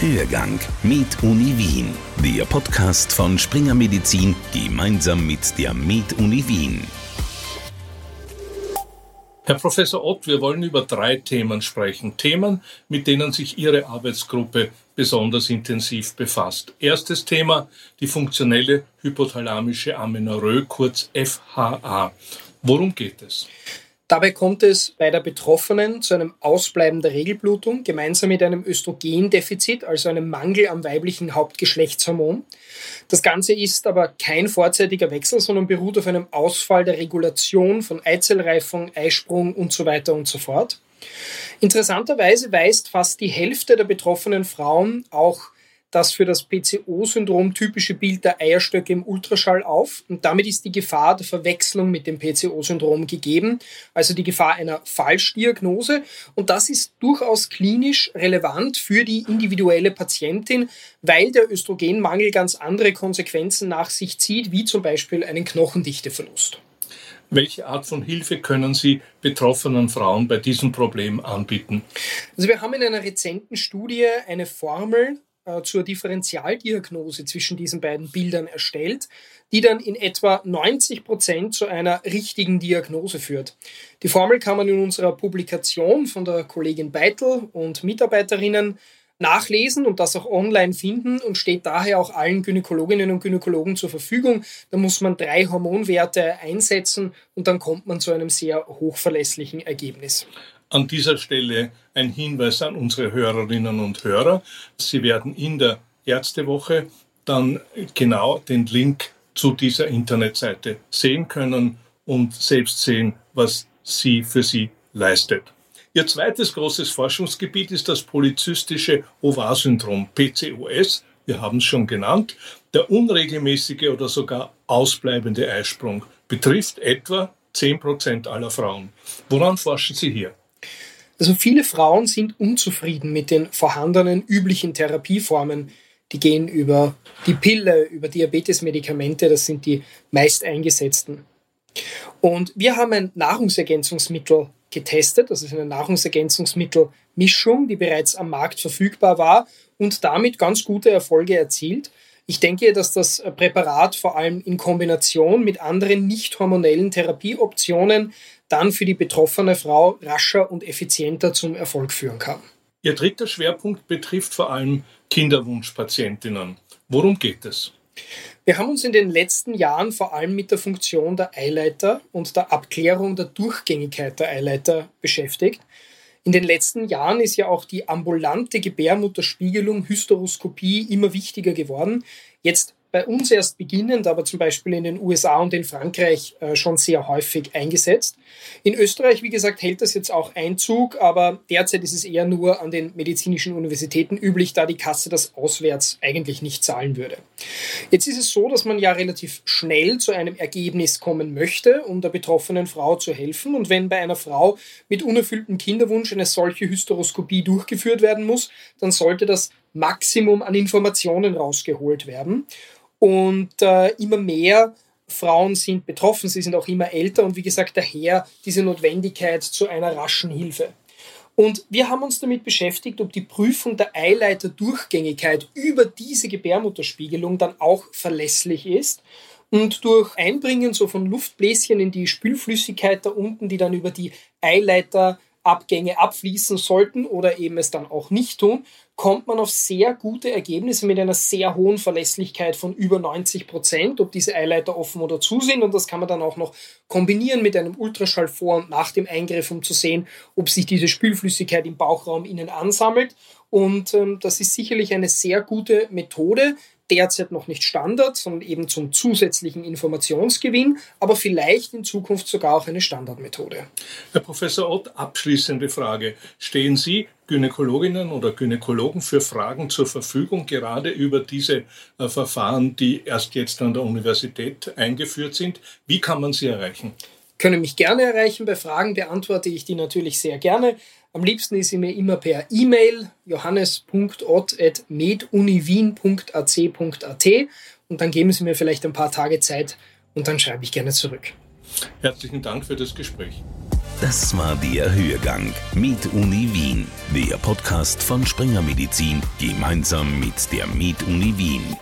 Hörgang mit Uni Wien, der Podcast von Springer Medizin gemeinsam mit der Med Uni Wien. Herr Professor Ott, wir wollen über drei Themen sprechen. Themen, mit denen sich Ihre Arbeitsgruppe besonders intensiv befasst. Erstes Thema, die funktionelle hypothalamische Amenorrhoe, kurz FHA. Worum geht es? Dabei kommt es bei der Betroffenen zu einem Ausbleiben der Regelblutung gemeinsam mit einem Östrogendefizit, also einem Mangel am weiblichen Hauptgeschlechtshormon. Das Ganze ist aber kein vorzeitiger Wechsel, sondern beruht auf einem Ausfall der Regulation von Eizellreifung, Eisprung und so weiter und so fort. Interessanterweise weist fast die Hälfte der betroffenen Frauen auch das für das PCO-Syndrom typische Bild der Eierstöcke im Ultraschall auf und damit ist die Gefahr der Verwechslung mit dem PCO-Syndrom gegeben, also die Gefahr einer Falschdiagnose und das ist durchaus klinisch relevant für die individuelle Patientin, weil der Östrogenmangel ganz andere Konsequenzen nach sich zieht, wie zum Beispiel einen Knochendichteverlust. Welche Art von Hilfe können Sie betroffenen Frauen bei diesem Problem anbieten? Also wir haben in einer rezenten Studie eine Formel zur Differentialdiagnose zwischen diesen beiden Bildern erstellt, die dann in etwa 90 Prozent zu einer richtigen Diagnose führt. Die Formel kann man in unserer Publikation von der Kollegin Beitel und Mitarbeiterinnen nachlesen und das auch online finden und steht daher auch allen Gynäkologinnen und Gynäkologen zur Verfügung. Da muss man drei Hormonwerte einsetzen und dann kommt man zu einem sehr hochverlässlichen Ergebnis. An dieser Stelle ein Hinweis an unsere Hörerinnen und Hörer. Sie werden in der Ärztewoche dann genau den Link zu dieser Internetseite sehen können und selbst sehen, was sie für sie leistet. Ihr zweites großes Forschungsgebiet ist das polyzystische Ovarsyndrom, PCOS. Wir haben es schon genannt. Der unregelmäßige oder sogar ausbleibende Eisprung betrifft etwa 10 Prozent aller Frauen. Woran forschen Sie hier? Also viele Frauen sind unzufrieden mit den vorhandenen üblichen Therapieformen. Die gehen über die Pille, über Diabetesmedikamente, das sind die meist eingesetzten. Und wir haben ein Nahrungsergänzungsmittel getestet, das ist eine Nahrungsergänzungsmittelmischung, die bereits am Markt verfügbar war und damit ganz gute Erfolge erzielt. Ich denke, dass das Präparat vor allem in Kombination mit anderen nicht hormonellen Therapieoptionen dann für die betroffene Frau rascher und effizienter zum Erfolg führen kann. Ihr dritter Schwerpunkt betrifft vor allem Kinderwunschpatientinnen. Worum geht es? Wir haben uns in den letzten Jahren vor allem mit der Funktion der Eileiter und der Abklärung der Durchgängigkeit der Eileiter beschäftigt. In den letzten Jahren ist ja auch die ambulante Gebärmutterspiegelung, Hysteroskopie immer wichtiger geworden. Jetzt bei uns erst beginnend, aber zum Beispiel in den USA und in Frankreich äh, schon sehr häufig eingesetzt. In Österreich, wie gesagt, hält das jetzt auch Einzug, aber derzeit ist es eher nur an den medizinischen Universitäten üblich, da die Kasse das auswärts eigentlich nicht zahlen würde. Jetzt ist es so, dass man ja relativ schnell zu einem Ergebnis kommen möchte, um der betroffenen Frau zu helfen. Und wenn bei einer Frau mit unerfülltem Kinderwunsch eine solche Hysteroskopie durchgeführt werden muss, dann sollte das Maximum an Informationen rausgeholt werden. Und äh, immer mehr Frauen sind betroffen, sie sind auch immer älter und wie gesagt daher diese Notwendigkeit zu einer raschen Hilfe. Und wir haben uns damit beschäftigt, ob die Prüfung der Eileiterdurchgängigkeit über diese Gebärmutterspiegelung dann auch verlässlich ist. Und durch Einbringen so von Luftbläschen in die Spülflüssigkeit da unten, die dann über die Eileiterabgänge abfließen sollten oder eben es dann auch nicht tun, kommt man auf sehr gute Ergebnisse mit einer sehr hohen Verlässlichkeit von über 90 Prozent, ob diese Eileiter offen oder zu sind. Und das kann man dann auch noch kombinieren mit einem Ultraschall vor und nach dem Eingriff, um zu sehen, ob sich diese Spülflüssigkeit im Bauchraum innen ansammelt. Und ähm, das ist sicherlich eine sehr gute Methode, derzeit noch nicht Standard, sondern eben zum zusätzlichen Informationsgewinn, aber vielleicht in Zukunft sogar auch eine Standardmethode. Herr Professor Ott, abschließende Frage. Stehen Sie Gynäkologinnen oder Gynäkologen für Fragen zur Verfügung, gerade über diese äh, Verfahren, die erst jetzt an der Universität eingeführt sind? Wie kann man sie erreichen? Können mich gerne erreichen. Bei Fragen beantworte ich die natürlich sehr gerne. Am liebsten ist sie mir immer per E-Mail johannes.ott.meduniwien.ac.at und dann geben Sie mir vielleicht ein paar Tage Zeit und dann schreibe ich gerne zurück. Herzlichen Dank für das Gespräch. Das war der Hörgang mit Uni Wien, der Podcast von Springer Medizin gemeinsam mit der Med Uni Wien.